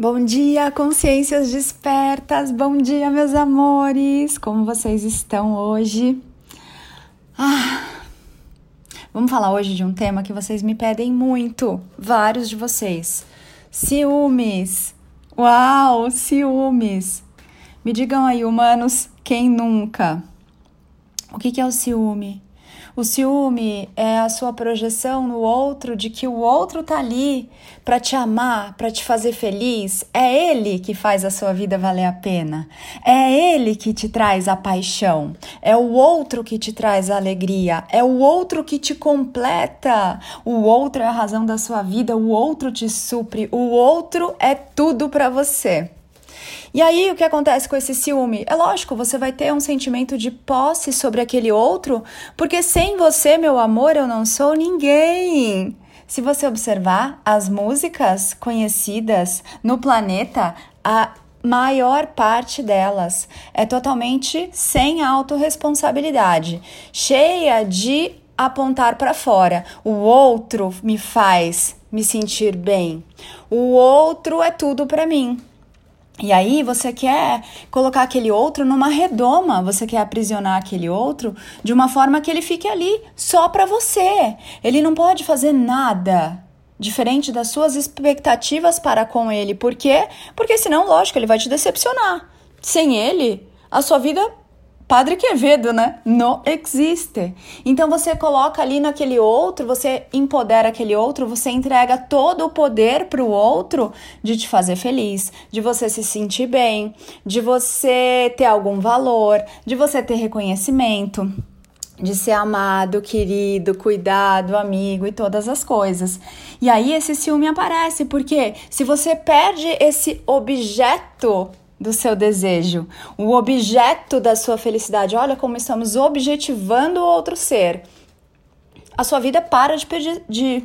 Bom dia, consciências despertas. Bom dia, meus amores. Como vocês estão hoje? Ah, vamos falar hoje de um tema que vocês me pedem muito, vários de vocês. Ciúmes. Uau, ciúmes. Me digam aí, humanos, quem nunca? O que, que é o ciúme? O ciúme é a sua projeção no outro de que o outro tá ali para te amar, para te fazer feliz. É ele que faz a sua vida valer a pena. É ele que te traz a paixão. É o outro que te traz a alegria. É o outro que te completa. O outro é a razão da sua vida. O outro te supre. O outro é tudo para você. E aí, o que acontece com esse ciúme? É lógico, você vai ter um sentimento de posse sobre aquele outro, porque sem você, meu amor, eu não sou ninguém. Se você observar as músicas conhecidas no planeta, a maior parte delas é totalmente sem autorresponsabilidade, cheia de apontar para fora. O outro me faz me sentir bem. O outro é tudo para mim. E aí você quer colocar aquele outro numa redoma, você quer aprisionar aquele outro de uma forma que ele fique ali só para você. Ele não pode fazer nada diferente das suas expectativas para com ele. Por quê? Porque senão, lógico, ele vai te decepcionar. Sem ele, a sua vida Padre Quevedo, né? Não existe. Então você coloca ali naquele outro, você empodera aquele outro, você entrega todo o poder para o outro de te fazer feliz, de você se sentir bem, de você ter algum valor, de você ter reconhecimento de ser amado, querido, cuidado, amigo e todas as coisas. E aí esse ciúme aparece, porque se você perde esse objeto do seu desejo, o objeto da sua felicidade. Olha como estamos objetivando o outro ser. A sua vida para de, pedir, de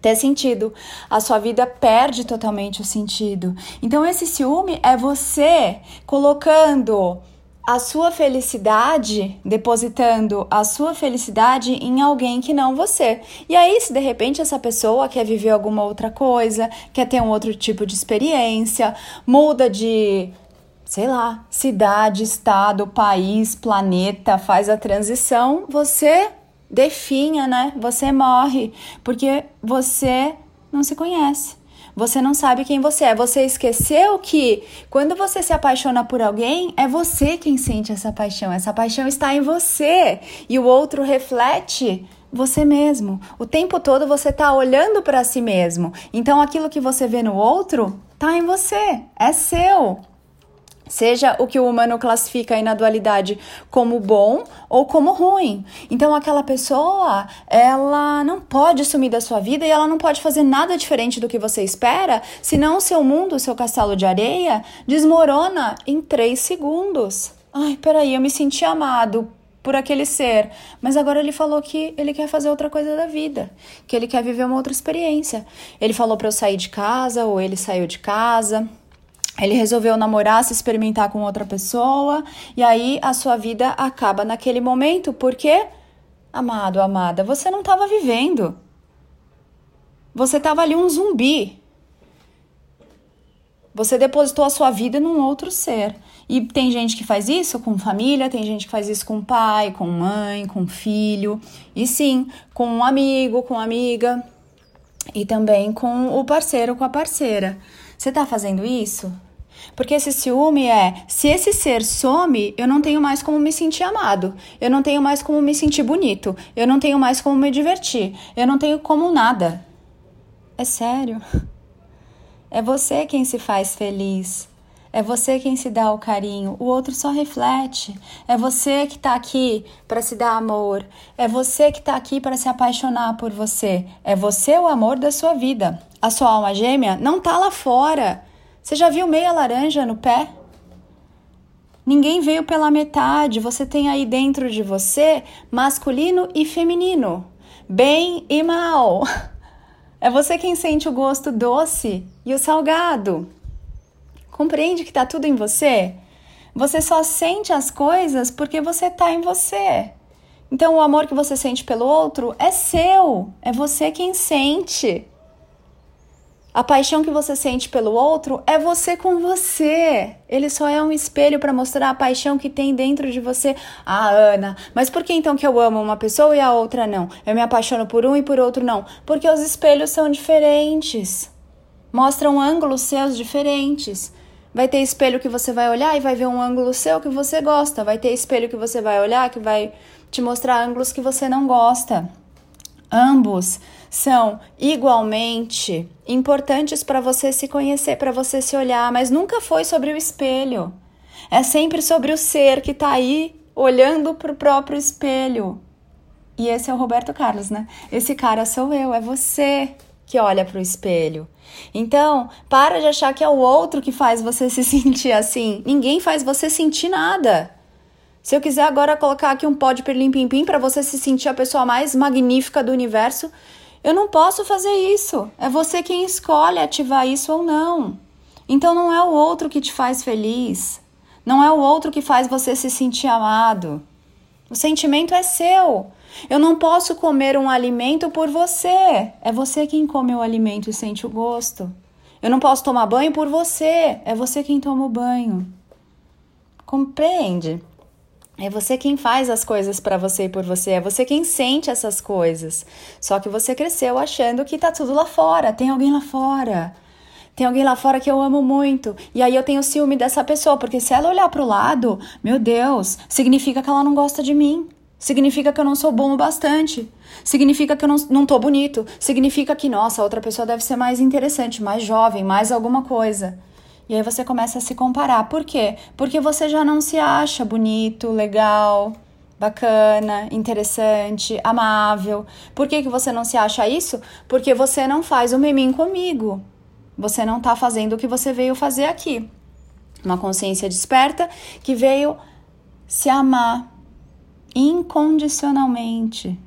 ter sentido. A sua vida perde totalmente o sentido. Então, esse ciúme é você colocando a sua felicidade, depositando a sua felicidade em alguém que não você. E aí, se de repente essa pessoa quer viver alguma outra coisa, quer ter um outro tipo de experiência, muda de, sei lá, cidade, estado, país, planeta, faz a transição, você definha, né? Você morre, porque você não se conhece. Você não sabe quem você é. Você esqueceu que quando você se apaixona por alguém, é você quem sente essa paixão. Essa paixão está em você e o outro reflete você mesmo. O tempo todo você está olhando para si mesmo. Então aquilo que você vê no outro está em você, é seu. Seja o que o humano classifica aí na dualidade como bom ou como ruim. Então, aquela pessoa, ela não pode sumir da sua vida e ela não pode fazer nada diferente do que você espera, senão o seu mundo, o seu castelo de areia, desmorona em três segundos. Ai, peraí, eu me senti amado por aquele ser, mas agora ele falou que ele quer fazer outra coisa da vida, que ele quer viver uma outra experiência. Ele falou para eu sair de casa ou ele saiu de casa. Ele resolveu namorar, se experimentar com outra pessoa, e aí a sua vida acaba naquele momento, porque, amado, amada, você não estava vivendo. Você estava ali um zumbi. Você depositou a sua vida num outro ser. E tem gente que faz isso com família, tem gente que faz isso com pai, com mãe, com filho, e sim, com um amigo, com amiga, e também com o parceiro, com a parceira. Você tá fazendo isso? Porque esse ciúme é: se esse ser some, eu não tenho mais como me sentir amado, eu não tenho mais como me sentir bonito, eu não tenho mais como me divertir, eu não tenho como nada. É sério. É você quem se faz feliz. É você quem se dá o carinho, o outro só reflete. É você que está aqui para se dar amor. É você que está aqui para se apaixonar por você. É você o amor da sua vida. A sua alma gêmea não está lá fora. Você já viu meia laranja no pé? Ninguém veio pela metade. Você tem aí dentro de você masculino e feminino, bem e mal. É você quem sente o gosto doce e o salgado. Compreende que está tudo em você? Você só sente as coisas porque você está em você. Então, o amor que você sente pelo outro é seu, é você quem sente. A paixão que você sente pelo outro é você com você. Ele só é um espelho para mostrar a paixão que tem dentro de você. Ah, Ana, mas por que então que eu amo uma pessoa e a outra não? Eu me apaixono por um e por outro não? Porque os espelhos são diferentes. Mostram ângulos seus diferentes. Vai ter espelho que você vai olhar e vai ver um ângulo seu que você gosta. Vai ter espelho que você vai olhar que vai te mostrar ângulos que você não gosta. Ambos são igualmente importantes para você se conhecer, para você se olhar, mas nunca foi sobre o espelho. É sempre sobre o ser que está aí olhando para o próprio espelho. E esse é o Roberto Carlos, né? Esse cara sou eu, é você que olha para o espelho. Então, para de achar que é o outro que faz você se sentir assim. Ninguém faz você sentir nada. Se eu quiser agora colocar aqui um pó de perlim-pim-pim para você se sentir a pessoa mais magnífica do universo, eu não posso fazer isso. É você quem escolhe ativar isso ou não. Então não é o outro que te faz feliz. Não é o outro que faz você se sentir amado. O sentimento é seu. Eu não posso comer um alimento por você. É você quem come o alimento e sente o gosto. Eu não posso tomar banho por você. É você quem toma o banho. Compreende? É você quem faz as coisas para você e por você, é você quem sente essas coisas. Só que você cresceu achando que tá tudo lá fora, tem alguém lá fora. Tem alguém lá fora que eu amo muito. E aí eu tenho ciúme dessa pessoa, porque se ela olhar pro lado, meu Deus, significa que ela não gosta de mim. Significa que eu não sou bom o bastante. Significa que eu não, não tô bonito. Significa que, nossa, outra pessoa deve ser mais interessante, mais jovem, mais alguma coisa. E aí você começa a se comparar. Por quê? Porque você já não se acha bonito, legal, bacana, interessante, amável. Por que, que você não se acha isso? Porque você não faz o mimim comigo. Você não está fazendo o que você veio fazer aqui. Uma consciência desperta que veio se amar incondicionalmente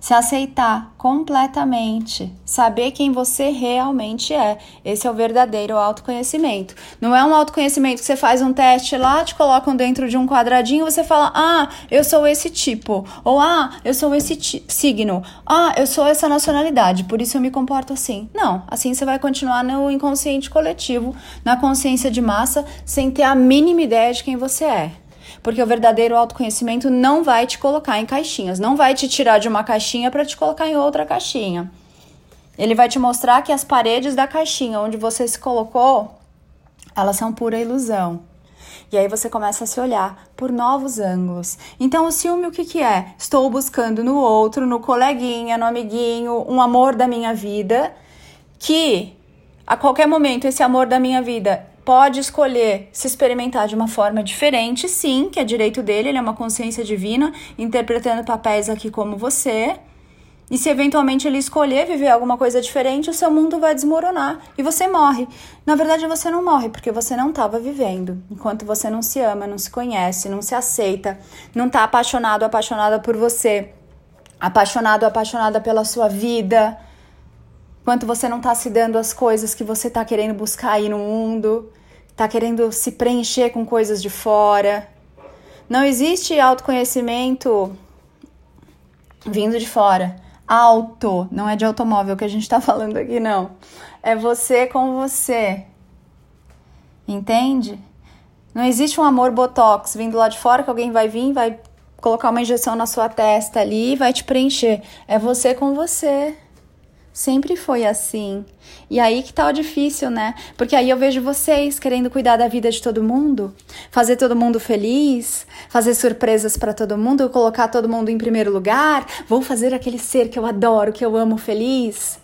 se aceitar completamente, saber quem você realmente é. Esse é o verdadeiro autoconhecimento. Não é um autoconhecimento que você faz um teste lá, te colocam dentro de um quadradinho, você fala: "Ah, eu sou esse tipo", ou "Ah, eu sou esse signo", "Ah, eu sou essa nacionalidade, por isso eu me comporto assim". Não, assim você vai continuar no inconsciente coletivo, na consciência de massa, sem ter a mínima ideia de quem você é. Porque o verdadeiro autoconhecimento não vai te colocar em caixinhas, não vai te tirar de uma caixinha para te colocar em outra caixinha. Ele vai te mostrar que as paredes da caixinha onde você se colocou, elas são pura ilusão. E aí você começa a se olhar por novos ângulos. Então, o ciúme o que, que é? Estou buscando no outro, no coleguinha, no amiguinho, um amor da minha vida, que a qualquer momento esse amor da minha vida pode escolher se experimentar de uma forma diferente, sim, que é direito dele, ele é uma consciência divina, interpretando papéis aqui como você. E se eventualmente ele escolher viver alguma coisa diferente, o seu mundo vai desmoronar e você morre. Na verdade, você não morre porque você não estava vivendo. Enquanto você não se ama, não se conhece, não se aceita, não está apaixonado, apaixonada por você, apaixonado, apaixonada pela sua vida, enquanto você não está se dando as coisas que você está querendo buscar aí no mundo, tá querendo se preencher com coisas de fora. Não existe autoconhecimento vindo de fora. Auto, não é de automóvel que a gente tá falando aqui, não. É você com você. Entende? Não existe um amor botox vindo lá de fora que alguém vai vir, vai colocar uma injeção na sua testa ali e vai te preencher. É você com você. Sempre foi assim. E aí que tá o difícil, né? Porque aí eu vejo vocês querendo cuidar da vida de todo mundo, fazer todo mundo feliz, fazer surpresas para todo mundo, colocar todo mundo em primeiro lugar, vou fazer aquele ser que eu adoro, que eu amo feliz.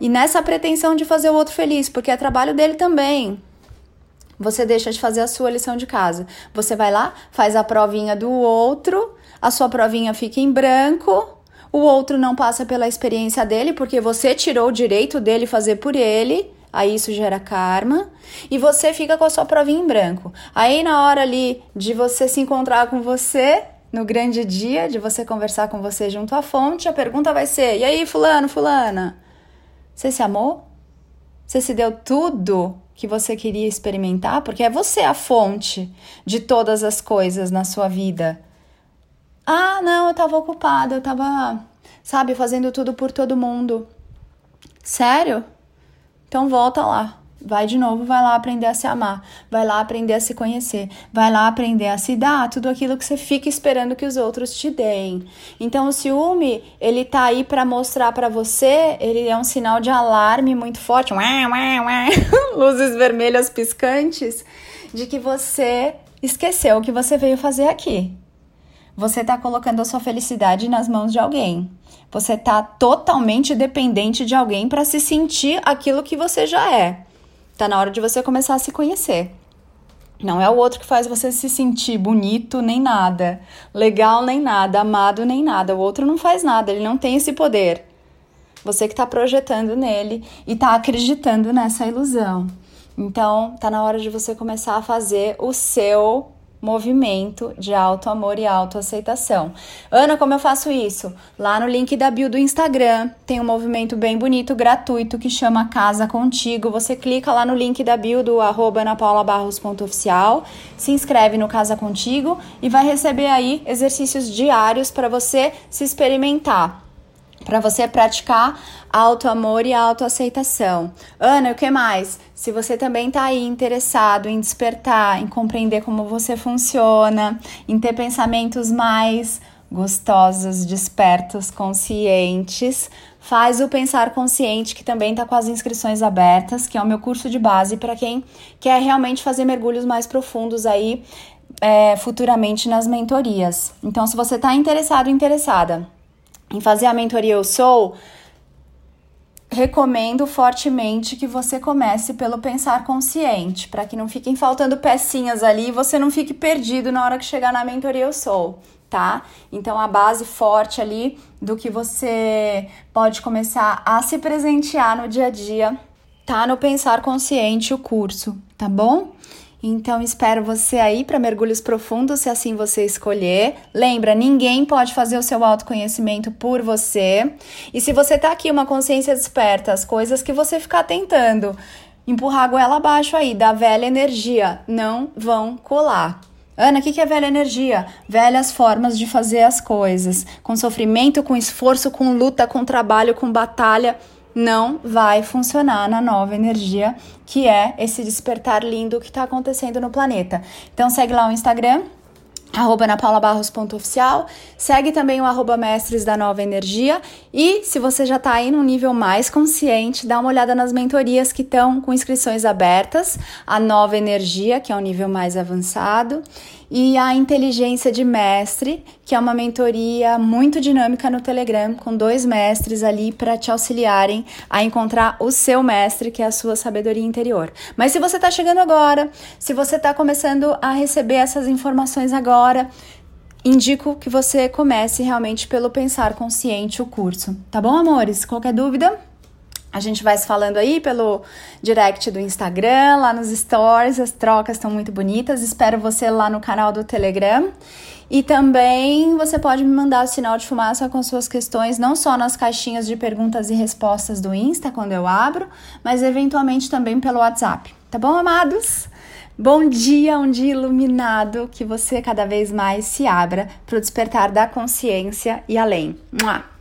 E nessa pretensão de fazer o outro feliz, porque é trabalho dele também. Você deixa de fazer a sua lição de casa. Você vai lá, faz a provinha do outro, a sua provinha fica em branco, o outro não passa pela experiência dele porque você tirou o direito dele fazer por ele. Aí isso gera karma e você fica com a sua provinha em branco. Aí na hora ali de você se encontrar com você, no grande dia de você conversar com você junto à fonte, a pergunta vai ser: "E aí, fulano, fulana, você se amou? Você se deu tudo que você queria experimentar? Porque é você a fonte de todas as coisas na sua vida. Ah, não, eu tava ocupada, eu tava, sabe, fazendo tudo por todo mundo. Sério? Então volta lá. Vai de novo, vai lá aprender a se amar, vai lá aprender a se conhecer, vai lá aprender a se dar tudo aquilo que você fica esperando que os outros te deem. Então o ciúme, ele tá aí para mostrar para você, ele é um sinal de alarme muito forte, luzes vermelhas piscantes, de que você esqueceu o que você veio fazer aqui. Você tá colocando a sua felicidade nas mãos de alguém. Você tá totalmente dependente de alguém para se sentir aquilo que você já é. Tá na hora de você começar a se conhecer. Não é o outro que faz você se sentir bonito nem nada, legal nem nada, amado nem nada. O outro não faz nada, ele não tem esse poder. Você que está projetando nele e está acreditando nessa ilusão. Então, tá na hora de você começar a fazer o seu movimento de auto amor e autoaceitação. Ana, como eu faço isso? Lá no link da bio do Instagram tem um movimento bem bonito, gratuito, que chama Casa Contigo. Você clica lá no link da bio do arroba anapaulabarros.oficial, se inscreve no Casa Contigo e vai receber aí exercícios diários para você se experimentar para você praticar auto-amor e autoaceitação. Ana, o que mais? Se você também está aí interessado em despertar, em compreender como você funciona, em ter pensamentos mais gostosos, despertos, conscientes, faz o Pensar Consciente, que também está com as inscrições abertas, que é o meu curso de base para quem quer realmente fazer mergulhos mais profundos aí é, futuramente nas mentorias. Então, se você está interessado, interessada em fazer a mentoria Eu Sou, recomendo fortemente que você comece pelo pensar consciente, para que não fiquem faltando pecinhas ali e você não fique perdido na hora que chegar na mentoria Eu Sou, tá? Então a base forte ali do que você pode começar a se presentear no dia a dia tá no pensar consciente o curso, tá bom? Então espero você aí para mergulhos profundos, se assim você escolher. Lembra, ninguém pode fazer o seu autoconhecimento por você. E se você tá aqui uma consciência desperta, as coisas que você ficar tentando empurrar a goela abaixo aí da velha energia não vão colar. Ana, o que, que é velha energia? Velhas formas de fazer as coisas, com sofrimento, com esforço, com luta, com trabalho, com batalha não vai funcionar na nova energia, que é esse despertar lindo que está acontecendo no planeta. Então segue lá o Instagram, arroba napaulabarros.oficial, segue também o arroba mestres da nova energia. E se você já está aí num nível mais consciente, dá uma olhada nas mentorias que estão com inscrições abertas, a nova energia, que é o nível mais avançado, e a inteligência de mestre, que é uma mentoria muito dinâmica no Telegram, com dois mestres ali para te auxiliarem a encontrar o seu mestre, que é a sua sabedoria interior. Mas se você está chegando agora, se você está começando a receber essas informações agora, indico que você comece realmente pelo pensar consciente o curso. Tá bom, amores? Qualquer dúvida? A gente vai se falando aí pelo direct do Instagram, lá nos stories, as trocas estão muito bonitas. Espero você lá no canal do Telegram. E também você pode me mandar o sinal de fumaça com suas questões, não só nas caixinhas de perguntas e respostas do Insta, quando eu abro, mas eventualmente também pelo WhatsApp. Tá bom, amados? Bom dia, um dia iluminado, que você cada vez mais se abra para o despertar da consciência e além. Mua!